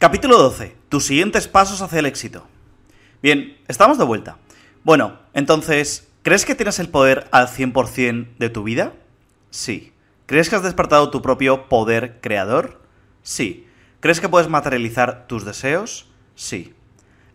Capítulo 12. Tus siguientes pasos hacia el éxito. Bien, estamos de vuelta. Bueno, entonces, ¿crees que tienes el poder al 100% de tu vida? Sí. ¿Crees que has despertado tu propio poder creador? Sí. ¿Crees que puedes materializar tus deseos? Sí.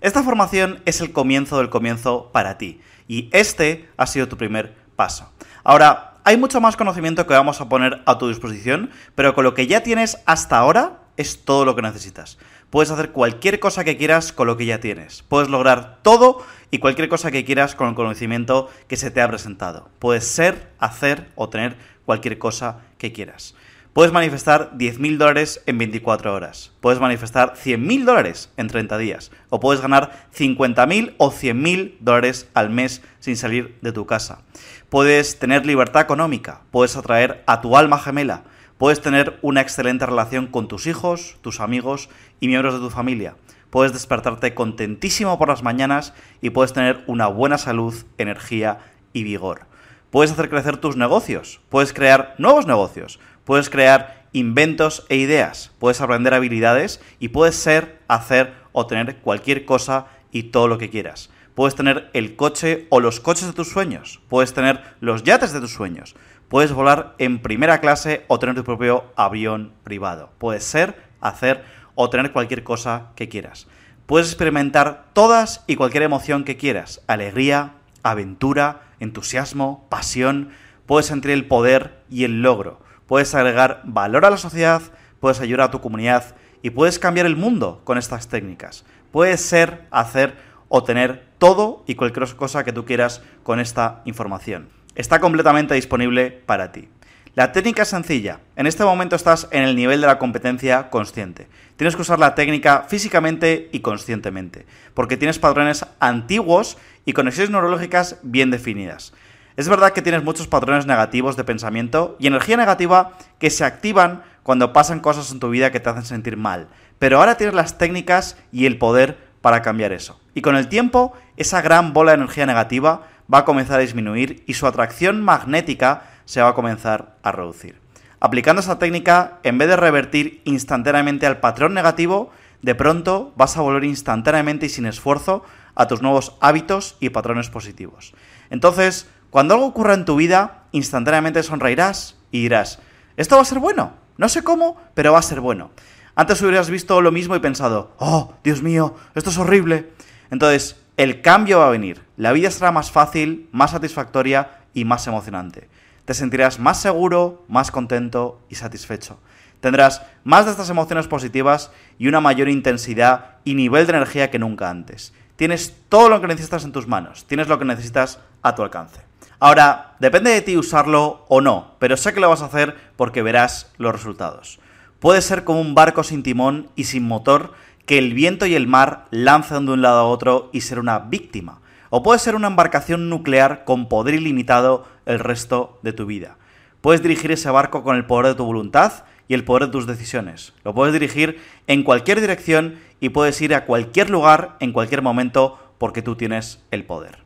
Esta formación es el comienzo del comienzo para ti, y este ha sido tu primer paso. Ahora, hay mucho más conocimiento que vamos a poner a tu disposición, pero con lo que ya tienes hasta ahora es todo lo que necesitas. Puedes hacer cualquier cosa que quieras con lo que ya tienes. Puedes lograr todo y cualquier cosa que quieras con el conocimiento que se te ha presentado. Puedes ser, hacer o tener cualquier cosa que quieras. Puedes manifestar 10.000 dólares en 24 horas. Puedes manifestar 100.000 dólares en 30 días. O puedes ganar 50.000 o 100.000 dólares al mes sin salir de tu casa. Puedes tener libertad económica. Puedes atraer a tu alma gemela Puedes tener una excelente relación con tus hijos, tus amigos y miembros de tu familia. Puedes despertarte contentísimo por las mañanas y puedes tener una buena salud, energía y vigor. Puedes hacer crecer tus negocios, puedes crear nuevos negocios, puedes crear inventos e ideas, puedes aprender habilidades y puedes ser, hacer o tener cualquier cosa y todo lo que quieras. Puedes tener el coche o los coches de tus sueños, puedes tener los yates de tus sueños, Puedes volar en primera clase o tener tu propio avión privado. Puedes ser, hacer o tener cualquier cosa que quieras. Puedes experimentar todas y cualquier emoción que quieras. Alegría, aventura, entusiasmo, pasión. Puedes sentir el poder y el logro. Puedes agregar valor a la sociedad, puedes ayudar a tu comunidad y puedes cambiar el mundo con estas técnicas. Puedes ser, hacer o tener todo y cualquier cosa que tú quieras con esta información está completamente disponible para ti. La técnica es sencilla. En este momento estás en el nivel de la competencia consciente. Tienes que usar la técnica físicamente y conscientemente, porque tienes patrones antiguos y conexiones neurológicas bien definidas. Es verdad que tienes muchos patrones negativos de pensamiento y energía negativa que se activan cuando pasan cosas en tu vida que te hacen sentir mal, pero ahora tienes las técnicas y el poder para cambiar eso. Y con el tiempo, esa gran bola de energía negativa va a comenzar a disminuir y su atracción magnética se va a comenzar a reducir. Aplicando esta técnica, en vez de revertir instantáneamente al patrón negativo, de pronto vas a volver instantáneamente y sin esfuerzo a tus nuevos hábitos y patrones positivos. Entonces, cuando algo ocurra en tu vida, instantáneamente sonreirás y dirás, esto va a ser bueno. No sé cómo, pero va a ser bueno. Antes hubieras visto lo mismo y pensado, oh, Dios mío, esto es horrible. Entonces, el cambio va a venir. La vida será más fácil, más satisfactoria y más emocionante. Te sentirás más seguro, más contento y satisfecho. Tendrás más de estas emociones positivas y una mayor intensidad y nivel de energía que nunca antes. Tienes todo lo que necesitas en tus manos, tienes lo que necesitas a tu alcance. Ahora, depende de ti usarlo o no, pero sé que lo vas a hacer porque verás los resultados. Puede ser como un barco sin timón y sin motor que el viento y el mar lancen de un lado a otro y ser una víctima. O puede ser una embarcación nuclear con poder ilimitado el resto de tu vida. Puedes dirigir ese barco con el poder de tu voluntad y el poder de tus decisiones. Lo puedes dirigir en cualquier dirección y puedes ir a cualquier lugar en cualquier momento porque tú tienes el poder.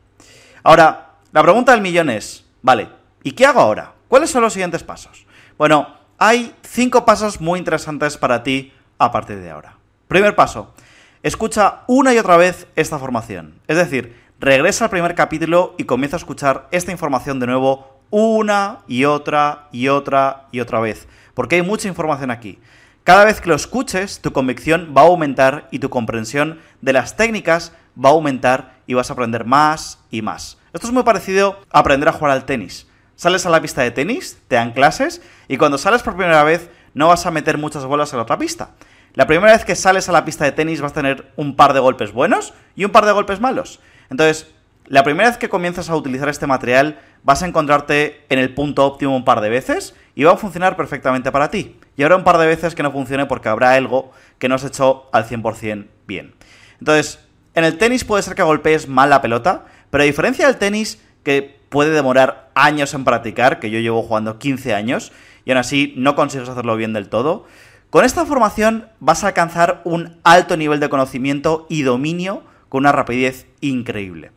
Ahora, la pregunta del millón es, vale, ¿y qué hago ahora? ¿Cuáles son los siguientes pasos? Bueno, hay cinco pasos muy interesantes para ti a partir de ahora. Primer paso, escucha una y otra vez esta formación. Es decir, regresa al primer capítulo y comienza a escuchar esta información de nuevo una y otra y otra y otra vez. Porque hay mucha información aquí. Cada vez que lo escuches, tu convicción va a aumentar y tu comprensión de las técnicas va a aumentar y vas a aprender más y más. Esto es muy parecido a aprender a jugar al tenis. Sales a la pista de tenis, te dan clases y cuando sales por primera vez no vas a meter muchas bolas en la otra pista. La primera vez que sales a la pista de tenis vas a tener un par de golpes buenos y un par de golpes malos. Entonces, la primera vez que comienzas a utilizar este material vas a encontrarte en el punto óptimo un par de veces y va a funcionar perfectamente para ti. Y habrá un par de veces que no funcione porque habrá algo que no has hecho al 100% bien. Entonces, en el tenis puede ser que golpees mal la pelota, pero a diferencia del tenis, que puede demorar años en practicar, que yo llevo jugando 15 años, y aún así no consigues hacerlo bien del todo, con esta formación vas a alcanzar un alto nivel de conocimiento y dominio con una rapidez increíble.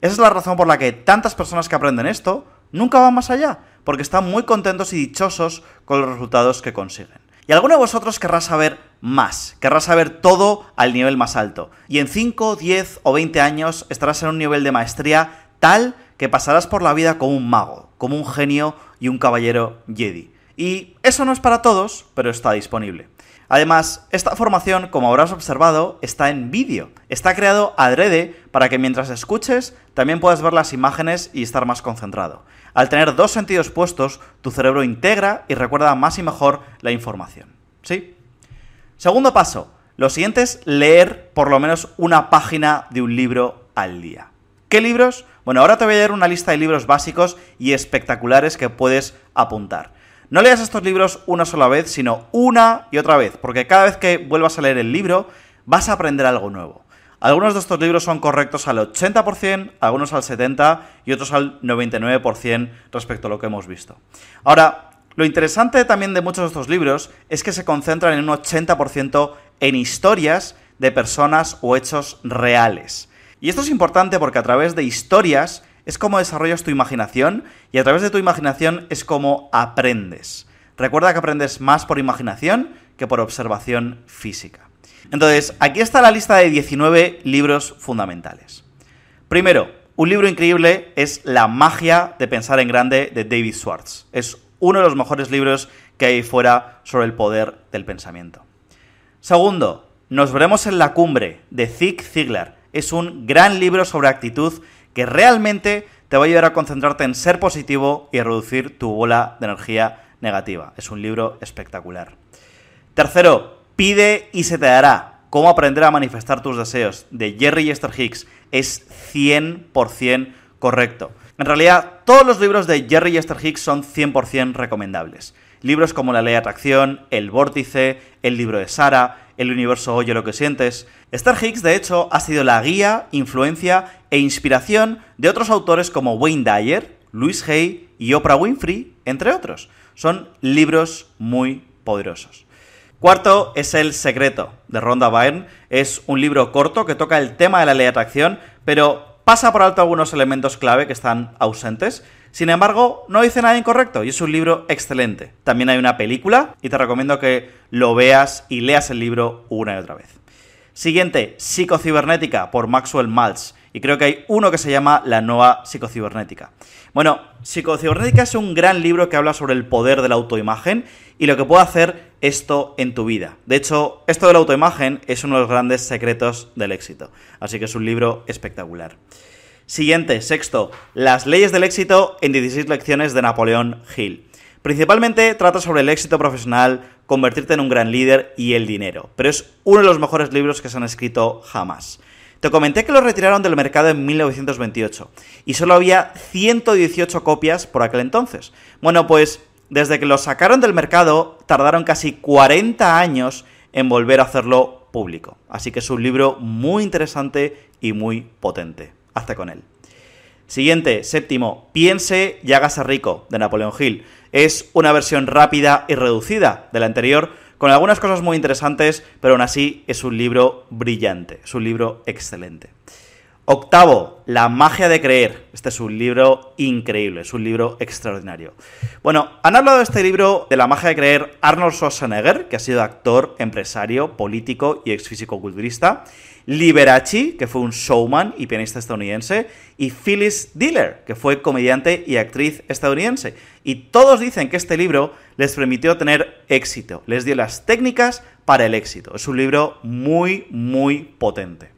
Esa es la razón por la que tantas personas que aprenden esto nunca van más allá, porque están muy contentos y dichosos con los resultados que consiguen. Y alguno de vosotros querrá saber más, querrá saber todo al nivel más alto. Y en 5, 10 o 20 años estarás en un nivel de maestría tal que pasarás por la vida como un mago, como un genio y un caballero Jedi. Y eso no es para todos, pero está disponible. Además, esta formación, como habrás observado, está en vídeo. Está creado adrede para que mientras escuches también puedas ver las imágenes y estar más concentrado. Al tener dos sentidos puestos, tu cerebro integra y recuerda más y mejor la información. ¿Sí? Segundo paso. Lo siguiente es leer por lo menos una página de un libro al día. ¿Qué libros? Bueno, ahora te voy a dar una lista de libros básicos y espectaculares que puedes apuntar. No leas estos libros una sola vez, sino una y otra vez, porque cada vez que vuelvas a leer el libro vas a aprender algo nuevo. Algunos de estos libros son correctos al 80%, algunos al 70% y otros al 99% respecto a lo que hemos visto. Ahora, lo interesante también de muchos de estos libros es que se concentran en un 80% en historias de personas o hechos reales. Y esto es importante porque a través de historias es como desarrollas tu imaginación y a través de tu imaginación es como aprendes. Recuerda que aprendes más por imaginación que por observación física. Entonces, aquí está la lista de 19 libros fundamentales. Primero, un libro increíble es La magia de pensar en grande de David Schwartz. Es uno de los mejores libros que hay fuera sobre el poder del pensamiento. Segundo, Nos veremos en la cumbre de Zig Ziglar es un gran libro sobre actitud que realmente te va a ayudar a concentrarte en ser positivo y a reducir tu bola de energía negativa. Es un libro espectacular. Tercero, pide y se te dará. Cómo aprender a manifestar tus deseos, de Jerry Yester Hicks. Es 100% correcto. En realidad, todos los libros de Jerry Yester Hicks son 100% recomendables. Libros como La Ley de Atracción, El Vórtice, El libro de Sara, El universo oye lo que sientes. Star Hicks, de hecho, ha sido la guía, influencia e inspiración de otros autores como Wayne Dyer, Louis Hay y Oprah Winfrey, entre otros. Son libros muy poderosos. Cuarto es El secreto, de Rhonda Byrne. Es un libro corto que toca el tema de la ley de atracción, pero pasa por alto algunos elementos clave que están ausentes sin embargo, no dice nada incorrecto y es un libro excelente. También hay una película y te recomiendo que lo veas y leas el libro una y otra vez. Siguiente, Psicocibernética por Maxwell Maltz. Y creo que hay uno que se llama La nueva psicocibernética. Bueno, Psicocibernética es un gran libro que habla sobre el poder de la autoimagen y lo que puede hacer esto en tu vida. De hecho, esto de la autoimagen es uno de los grandes secretos del éxito. Así que es un libro espectacular. Siguiente, sexto, las leyes del éxito en 16 lecciones de Napoleón Hill. Principalmente trata sobre el éxito profesional, convertirte en un gran líder y el dinero, pero es uno de los mejores libros que se han escrito jamás. Te comenté que lo retiraron del mercado en 1928 y solo había 118 copias por aquel entonces. Bueno, pues desde que lo sacaron del mercado tardaron casi 40 años en volver a hacerlo público. Así que es un libro muy interesante y muy potente hazte con él. Siguiente, séptimo, Piense y hágase rico, de Napoleón Hill. Es una versión rápida y reducida de la anterior, con algunas cosas muy interesantes, pero aún así es un libro brillante, es un libro excelente. Octavo, La magia de creer. Este es un libro increíble, es un libro extraordinario. Bueno, han hablado de este libro de la magia de creer Arnold Schwarzenegger, que ha sido actor, empresario, político y ex físico culturista, Liberace, que fue un showman y pianista estadounidense, y Phyllis Diller, que fue comediante y actriz estadounidense. Y todos dicen que este libro les permitió tener éxito, les dio las técnicas para el éxito. Es un libro muy, muy potente.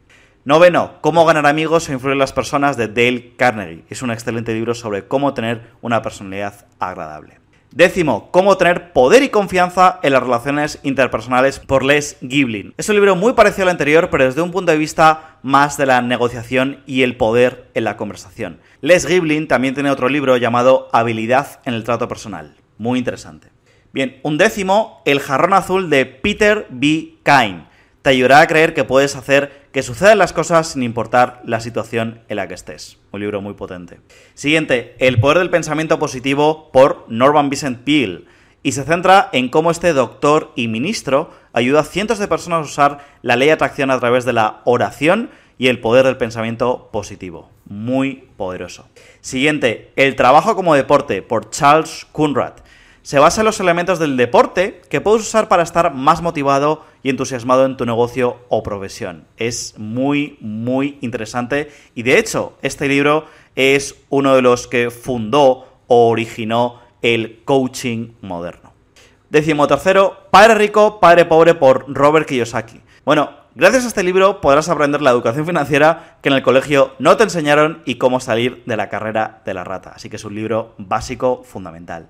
Noveno, Cómo ganar amigos e influir en las personas de Dale Carnegie. Es un excelente libro sobre cómo tener una personalidad agradable. Décimo, Cómo tener poder y confianza en las relaciones interpersonales por Les Giblin. Es un libro muy parecido al anterior, pero desde un punto de vista más de la negociación y el poder en la conversación. Les Giblin también tiene otro libro llamado Habilidad en el trato personal. Muy interesante. Bien, un décimo, El jarrón azul de Peter B. Kine te ayudará a creer que puedes hacer que sucedan las cosas sin importar la situación en la que estés. Un libro muy potente. Siguiente, El poder del pensamiento positivo por Norman Vincent Peale. Y se centra en cómo este doctor y ministro ayuda a cientos de personas a usar la ley de atracción a través de la oración y el poder del pensamiento positivo. Muy poderoso. Siguiente, El trabajo como deporte por Charles Kunrad. Se basa en los elementos del deporte que puedes usar para estar más motivado y entusiasmado en tu negocio o profesión. Es muy, muy interesante y de hecho este libro es uno de los que fundó o originó el coaching moderno. Décimo tercero, Padre Rico, Padre Pobre por Robert Kiyosaki. Bueno, Gracias a este libro podrás aprender la educación financiera que en el colegio no te enseñaron y cómo salir de la carrera de la rata. Así que es un libro básico fundamental.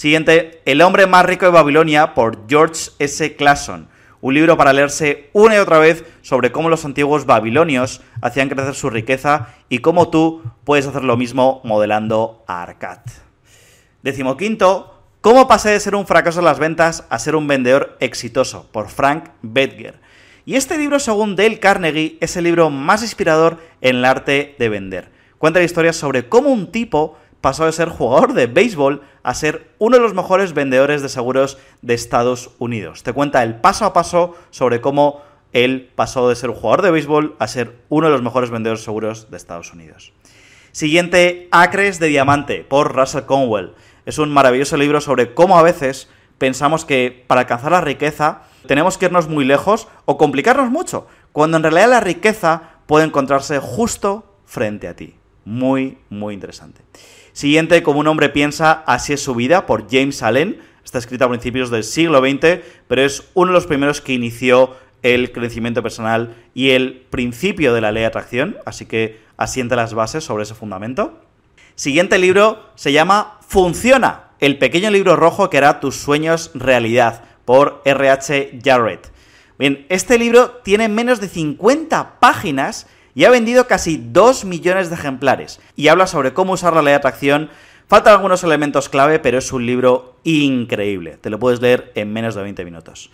Siguiente, El hombre más rico de Babilonia por George S. Clason. Un libro para leerse una y otra vez sobre cómo los antiguos babilonios hacían crecer su riqueza y cómo tú puedes hacer lo mismo modelando a Arcad. Décimo quinto, Cómo pasé de ser un fracaso en las ventas a ser un vendedor exitoso por Frank Bedger. Y este libro, según Dale Carnegie, es el libro más inspirador en el arte de vender. Cuenta historias sobre cómo un tipo pasó de ser jugador de béisbol a ser uno de los mejores vendedores de seguros de Estados Unidos. Te cuenta el paso a paso sobre cómo él pasó de ser un jugador de béisbol a ser uno de los mejores vendedores de seguros de Estados Unidos. Siguiente, Acres de Diamante, por Russell Conwell. Es un maravilloso libro sobre cómo a veces pensamos que para alcanzar la riqueza tenemos que irnos muy lejos o complicarnos mucho, cuando en realidad la riqueza puede encontrarse justo frente a ti. Muy, muy interesante. Siguiente, como un hombre piensa, así es su vida, por James Allen. Está escrito a principios del siglo XX, pero es uno de los primeros que inició el crecimiento personal y el principio de la ley de atracción, así que asiente las bases sobre ese fundamento. Siguiente libro se llama Funciona, el pequeño libro rojo que hará tus sueños realidad por R.H. Jarrett. Bien, este libro tiene menos de 50 páginas y ha vendido casi 2 millones de ejemplares. Y habla sobre cómo usar la ley de atracción. Faltan algunos elementos clave, pero es un libro increíble. Te lo puedes leer en menos de 20 minutos.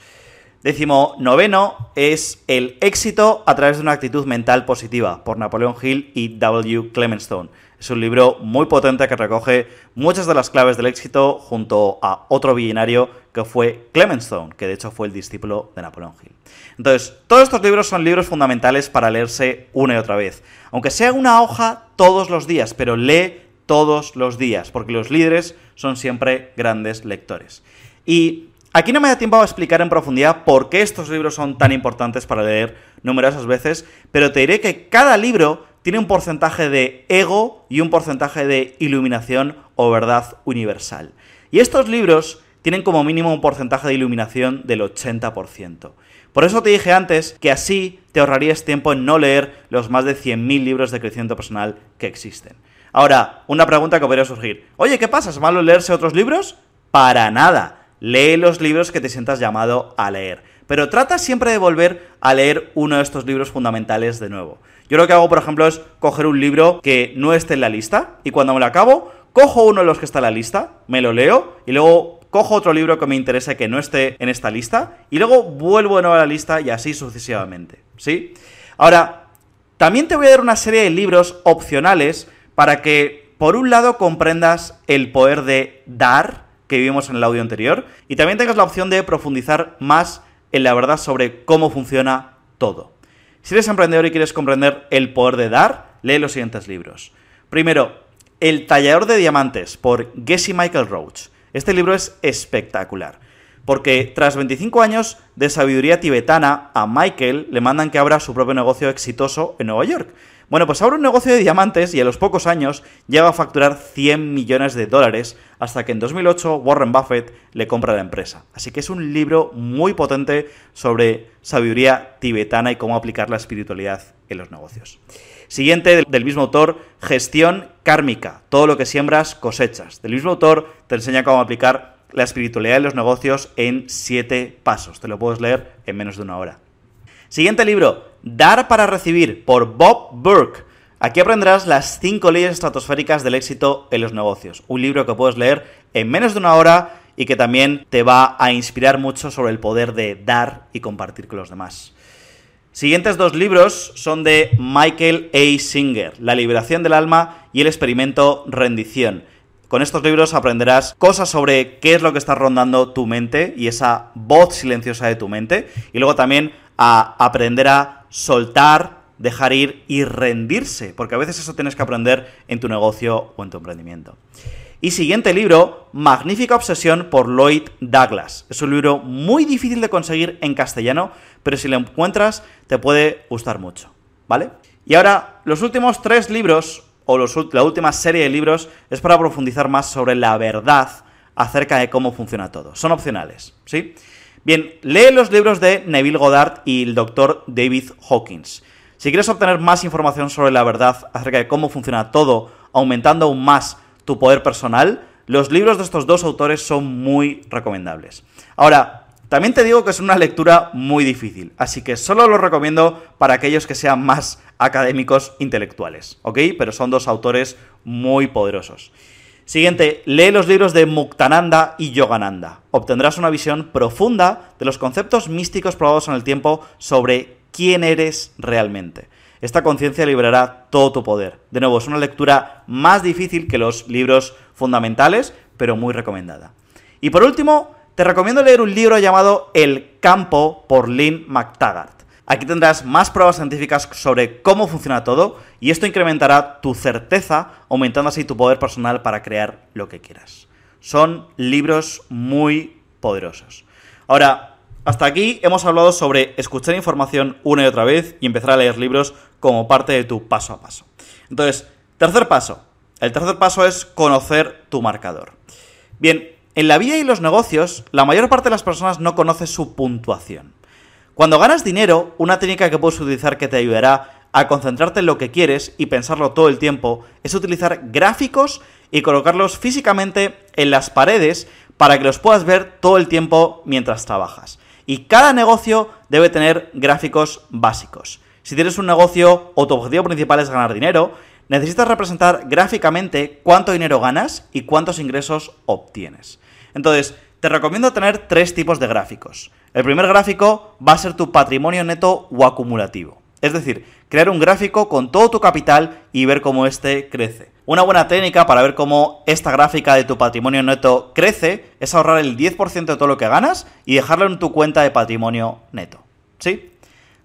Décimo noveno es El éxito a través de una actitud mental positiva por Napoleon Hill y W. Clemenstone. Es un libro muy potente que recoge muchas de las claves del éxito junto a otro billinario que fue Clemenstone, que de hecho fue el discípulo de Napoleón Hill. Entonces, todos estos libros son libros fundamentales para leerse una y otra vez. Aunque sea una hoja todos los días, pero lee todos los días, porque los líderes son siempre grandes lectores. Y aquí no me da tiempo a explicar en profundidad por qué estos libros son tan importantes para leer numerosas veces, pero te diré que cada libro tiene un porcentaje de ego y un porcentaje de iluminación o verdad universal. Y estos libros tienen como mínimo un porcentaje de iluminación del 80%. Por eso te dije antes que así te ahorrarías tiempo en no leer los más de 100.000 libros de crecimiento personal que existen. Ahora, una pregunta que podría surgir. Oye, ¿qué pasa? ¿Es malo leerse otros libros? Para nada. Lee los libros que te sientas llamado a leer. Pero trata siempre de volver a leer uno de estos libros fundamentales de nuevo. Yo lo que hago, por ejemplo, es coger un libro que no esté en la lista y cuando me lo acabo, cojo uno de los que está en la lista, me lo leo y luego cojo otro libro que me interese que no esté en esta lista y luego vuelvo de nuevo a la lista y así sucesivamente, ¿sí? Ahora, también te voy a dar una serie de libros opcionales para que, por un lado, comprendas el poder de dar que vivimos en el audio anterior y también tengas la opción de profundizar más en la verdad sobre cómo funciona todo. Si eres emprendedor y quieres comprender el poder de dar, lee los siguientes libros. Primero, El tallador de diamantes por Gessie Michael Roach. Este libro es espectacular, porque tras 25 años de sabiduría tibetana, a Michael le mandan que abra su propio negocio exitoso en Nueva York. Bueno, pues abre un negocio de diamantes y a los pocos años llega a facturar 100 millones de dólares hasta que en 2008 Warren Buffett le compra la empresa. Así que es un libro muy potente sobre sabiduría tibetana y cómo aplicar la espiritualidad en los negocios. Siguiente del mismo autor, Gestión Kármica, todo lo que siembras cosechas. Del mismo autor te enseña cómo aplicar la espiritualidad en los negocios en 7 pasos. Te lo puedes leer en menos de una hora. Siguiente libro, Dar para recibir, por Bob Burke. Aquí aprenderás las 5 leyes estratosféricas del éxito en los negocios. Un libro que puedes leer en menos de una hora y que también te va a inspirar mucho sobre el poder de dar y compartir con los demás. Siguientes dos libros son de Michael A. Singer, La liberación del alma y el experimento rendición. Con estos libros aprenderás cosas sobre qué es lo que está rondando tu mente y esa voz silenciosa de tu mente. Y luego también a aprender a soltar, dejar ir y rendirse, porque a veces eso tienes que aprender en tu negocio o en tu emprendimiento. Y siguiente libro, Magnífica Obsesión por Lloyd Douglas. Es un libro muy difícil de conseguir en castellano, pero si lo encuentras te puede gustar mucho, ¿vale? Y ahora, los últimos tres libros, o la última serie de libros, es para profundizar más sobre la verdad acerca de cómo funciona todo. Son opcionales, ¿sí? Bien, lee los libros de Neville Goddard y el doctor David Hawkins. Si quieres obtener más información sobre la verdad acerca de cómo funciona todo, aumentando aún más tu poder personal, los libros de estos dos autores son muy recomendables. Ahora, también te digo que es una lectura muy difícil, así que solo lo recomiendo para aquellos que sean más académicos intelectuales, ¿ok? Pero son dos autores muy poderosos. Siguiente, lee los libros de Muktananda y Yogananda. Obtendrás una visión profunda de los conceptos místicos probados en el tiempo sobre quién eres realmente. Esta conciencia liberará todo tu poder. De nuevo, es una lectura más difícil que los libros fundamentales, pero muy recomendada. Y por último, te recomiendo leer un libro llamado El campo por Lynn McTaggart. Aquí tendrás más pruebas científicas sobre cómo funciona todo y esto incrementará tu certeza, aumentando así tu poder personal para crear lo que quieras. Son libros muy poderosos. Ahora, hasta aquí hemos hablado sobre escuchar información una y otra vez y empezar a leer libros como parte de tu paso a paso. Entonces, tercer paso. El tercer paso es conocer tu marcador. Bien, en la vida y los negocios, la mayor parte de las personas no conoce su puntuación. Cuando ganas dinero, una técnica que puedes utilizar que te ayudará a concentrarte en lo que quieres y pensarlo todo el tiempo es utilizar gráficos y colocarlos físicamente en las paredes para que los puedas ver todo el tiempo mientras trabajas. Y cada negocio debe tener gráficos básicos. Si tienes un negocio o tu objetivo principal es ganar dinero, necesitas representar gráficamente cuánto dinero ganas y cuántos ingresos obtienes. Entonces, te recomiendo tener tres tipos de gráficos. El primer gráfico va a ser tu patrimonio neto o acumulativo. Es decir, crear un gráfico con todo tu capital y ver cómo éste crece. Una buena técnica para ver cómo esta gráfica de tu patrimonio neto crece es ahorrar el 10% de todo lo que ganas y dejarlo en tu cuenta de patrimonio neto. ¿Sí?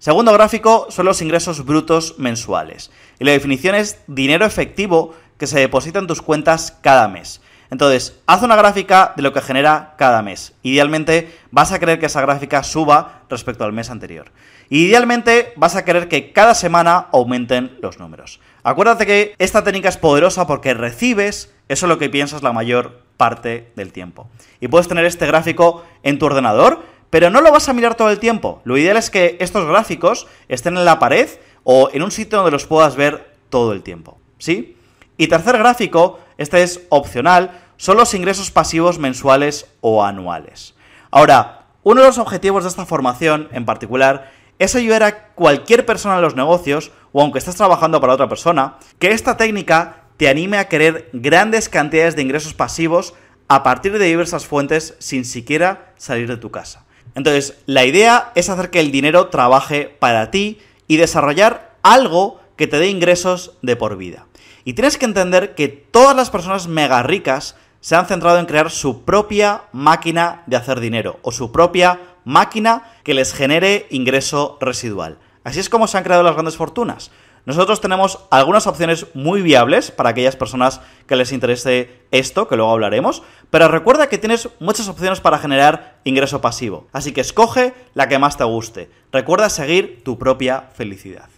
Segundo gráfico son los ingresos brutos mensuales. Y la definición es dinero efectivo que se deposita en tus cuentas cada mes. Entonces, haz una gráfica de lo que genera cada mes. Idealmente vas a querer que esa gráfica suba respecto al mes anterior. Idealmente vas a querer que cada semana aumenten los números. Acuérdate que esta técnica es poderosa porque recibes eso es lo que piensas la mayor parte del tiempo. Y puedes tener este gráfico en tu ordenador, pero no lo vas a mirar todo el tiempo. Lo ideal es que estos gráficos estén en la pared o en un sitio donde los puedas ver todo el tiempo. ¿Sí? Y tercer gráfico, este es opcional, son los ingresos pasivos mensuales o anuales. Ahora, uno de los objetivos de esta formación en particular es ayudar a cualquier persona en los negocios, o aunque estés trabajando para otra persona, que esta técnica te anime a querer grandes cantidades de ingresos pasivos a partir de diversas fuentes sin siquiera salir de tu casa. Entonces, la idea es hacer que el dinero trabaje para ti y desarrollar algo que te dé ingresos de por vida. Y tienes que entender que todas las personas mega ricas se han centrado en crear su propia máquina de hacer dinero o su propia máquina que les genere ingreso residual. Así es como se han creado las grandes fortunas. Nosotros tenemos algunas opciones muy viables para aquellas personas que les interese esto, que luego hablaremos, pero recuerda que tienes muchas opciones para generar ingreso pasivo, así que escoge la que más te guste. Recuerda seguir tu propia felicidad.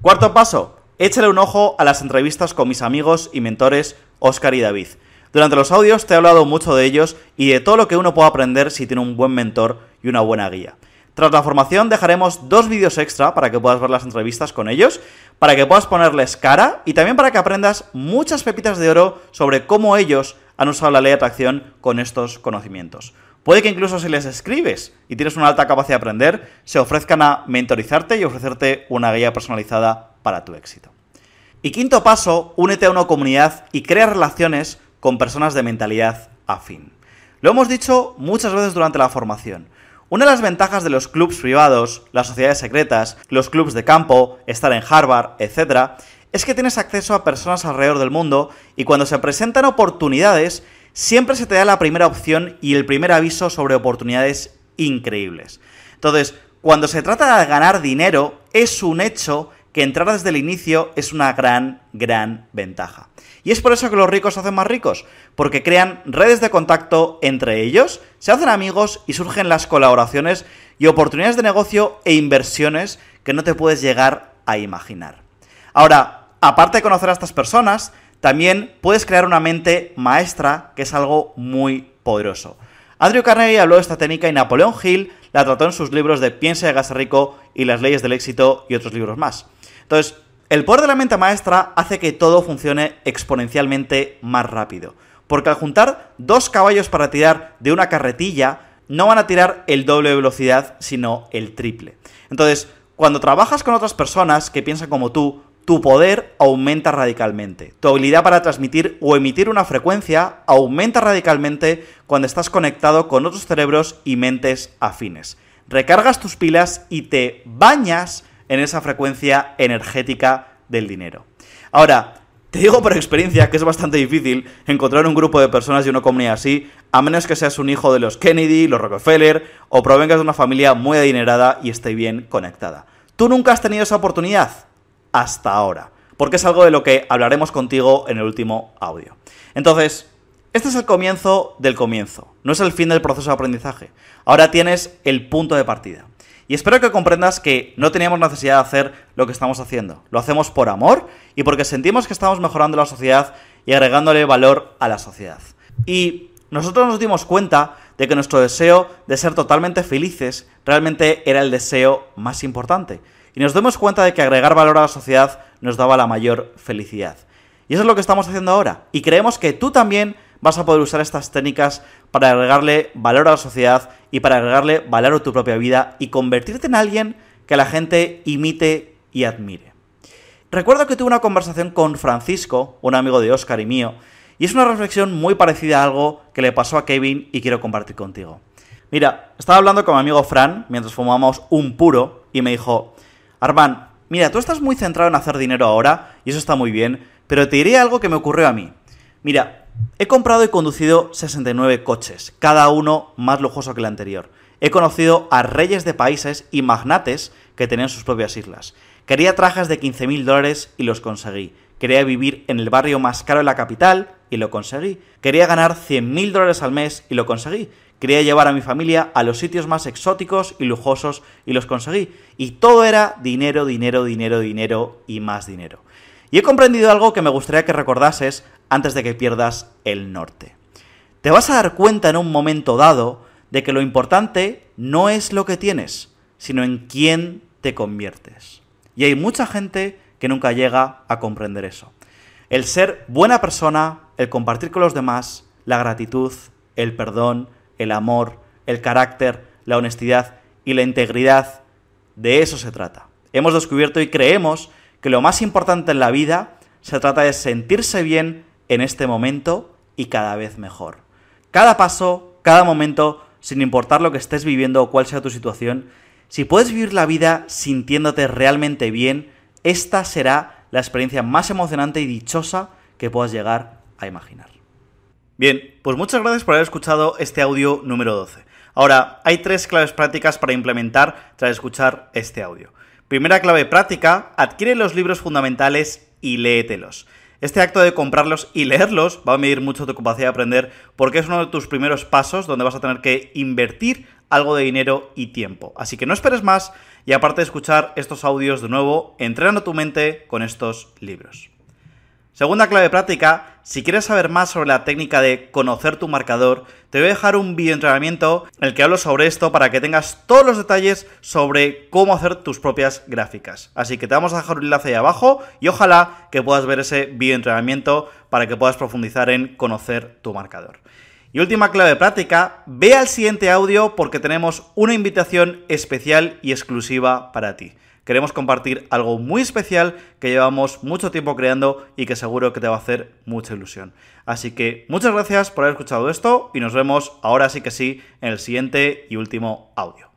Cuarto paso, échale un ojo a las entrevistas con mis amigos y mentores Oscar y David. Durante los audios te he hablado mucho de ellos y de todo lo que uno puede aprender si tiene un buen mentor y una buena guía. Tras la formación dejaremos dos vídeos extra para que puedas ver las entrevistas con ellos, para que puedas ponerles cara y también para que aprendas muchas pepitas de oro sobre cómo ellos han usado la ley de atracción con estos conocimientos. Puede que incluso si les escribes y tienes una alta capacidad de aprender, se ofrezcan a mentorizarte y ofrecerte una guía personalizada para tu éxito. Y quinto paso, únete a una comunidad y crea relaciones con personas de mentalidad afín. Lo hemos dicho muchas veces durante la formación. Una de las ventajas de los clubs privados, las sociedades secretas, los clubs de campo, estar en Harvard, etc., es que tienes acceso a personas alrededor del mundo y cuando se presentan oportunidades, siempre se te da la primera opción y el primer aviso sobre oportunidades increíbles. Entonces, cuando se trata de ganar dinero, es un hecho que entrar desde el inicio es una gran, gran ventaja. Y es por eso que los ricos se hacen más ricos, porque crean redes de contacto entre ellos, se hacen amigos y surgen las colaboraciones y oportunidades de negocio e inversiones que no te puedes llegar a imaginar. Ahora, aparte de conocer a estas personas, también puedes crear una mente maestra, que es algo muy poderoso. Andrew Carnegie habló de esta técnica y Napoleón Hill la trató en sus libros de Piensa y hágase rico y las leyes del éxito y otros libros más. Entonces, el poder de la mente maestra hace que todo funcione exponencialmente más rápido. Porque al juntar dos caballos para tirar de una carretilla, no van a tirar el doble de velocidad, sino el triple. Entonces, cuando trabajas con otras personas que piensan como tú, tu poder aumenta radicalmente. Tu habilidad para transmitir o emitir una frecuencia aumenta radicalmente cuando estás conectado con otros cerebros y mentes afines. Recargas tus pilas y te bañas en esa frecuencia energética del dinero. Ahora, te digo por experiencia que es bastante difícil encontrar un grupo de personas y una comunidad así, a menos que seas un hijo de los Kennedy, los Rockefeller, o provengas de una familia muy adinerada y esté bien conectada. ¿Tú nunca has tenido esa oportunidad? hasta ahora, porque es algo de lo que hablaremos contigo en el último audio. Entonces, este es el comienzo del comienzo, no es el fin del proceso de aprendizaje. Ahora tienes el punto de partida. Y espero que comprendas que no teníamos necesidad de hacer lo que estamos haciendo. Lo hacemos por amor y porque sentimos que estamos mejorando la sociedad y agregándole valor a la sociedad. Y nosotros nos dimos cuenta de que nuestro deseo de ser totalmente felices realmente era el deseo más importante y nos demos cuenta de que agregar valor a la sociedad nos daba la mayor felicidad. Y eso es lo que estamos haciendo ahora. Y creemos que tú también vas a poder usar estas técnicas para agregarle valor a la sociedad y para agregarle valor a tu propia vida y convertirte en alguien que la gente imite y admire. Recuerdo que tuve una conversación con Francisco, un amigo de Oscar y mío, y es una reflexión muy parecida a algo que le pasó a Kevin y quiero compartir contigo. Mira, estaba hablando con mi amigo Fran mientras fumábamos un puro y me dijo, Arban, mira, tú estás muy centrado en hacer dinero ahora, y eso está muy bien, pero te diré algo que me ocurrió a mí. Mira, he comprado y conducido 69 coches, cada uno más lujoso que el anterior. He conocido a reyes de países y magnates que tenían sus propias islas. Quería trajes de 15.000 dólares y los conseguí. Quería vivir en el barrio más caro de la capital y lo conseguí. Quería ganar 100.000 dólares al mes y lo conseguí. Quería llevar a mi familia a los sitios más exóticos y lujosos y los conseguí. Y todo era dinero, dinero, dinero, dinero y más dinero. Y he comprendido algo que me gustaría que recordases antes de que pierdas el norte. Te vas a dar cuenta en un momento dado de que lo importante no es lo que tienes, sino en quién te conviertes. Y hay mucha gente que nunca llega a comprender eso. El ser buena persona, el compartir con los demás, la gratitud, el perdón, el amor, el carácter, la honestidad y la integridad. De eso se trata. Hemos descubierto y creemos que lo más importante en la vida se trata de sentirse bien en este momento y cada vez mejor. Cada paso, cada momento, sin importar lo que estés viviendo o cuál sea tu situación, si puedes vivir la vida sintiéndote realmente bien, esta será la experiencia más emocionante y dichosa que puedas llegar a imaginar. Bien, pues muchas gracias por haber escuchado este audio número 12. Ahora, hay tres claves prácticas para implementar tras escuchar este audio. Primera clave práctica, adquiere los libros fundamentales y léetelos. Este acto de comprarlos y leerlos va a medir mucho tu capacidad de aprender porque es uno de tus primeros pasos donde vas a tener que invertir algo de dinero y tiempo. Así que no esperes más y aparte de escuchar estos audios de nuevo, entrena tu mente con estos libros. Segunda clave práctica, si quieres saber más sobre la técnica de conocer tu marcador, te voy a dejar un vídeo entrenamiento en el que hablo sobre esto para que tengas todos los detalles sobre cómo hacer tus propias gráficas. Así que te vamos a dejar un enlace ahí abajo y ojalá que puedas ver ese vídeo entrenamiento para que puedas profundizar en conocer tu marcador. Y última clave práctica, ve al siguiente audio porque tenemos una invitación especial y exclusiva para ti queremos compartir algo muy especial que llevamos mucho tiempo creando y que seguro que te va a hacer mucha ilusión. Así que muchas gracias por haber escuchado esto y nos vemos ahora sí que sí en el siguiente y último audio.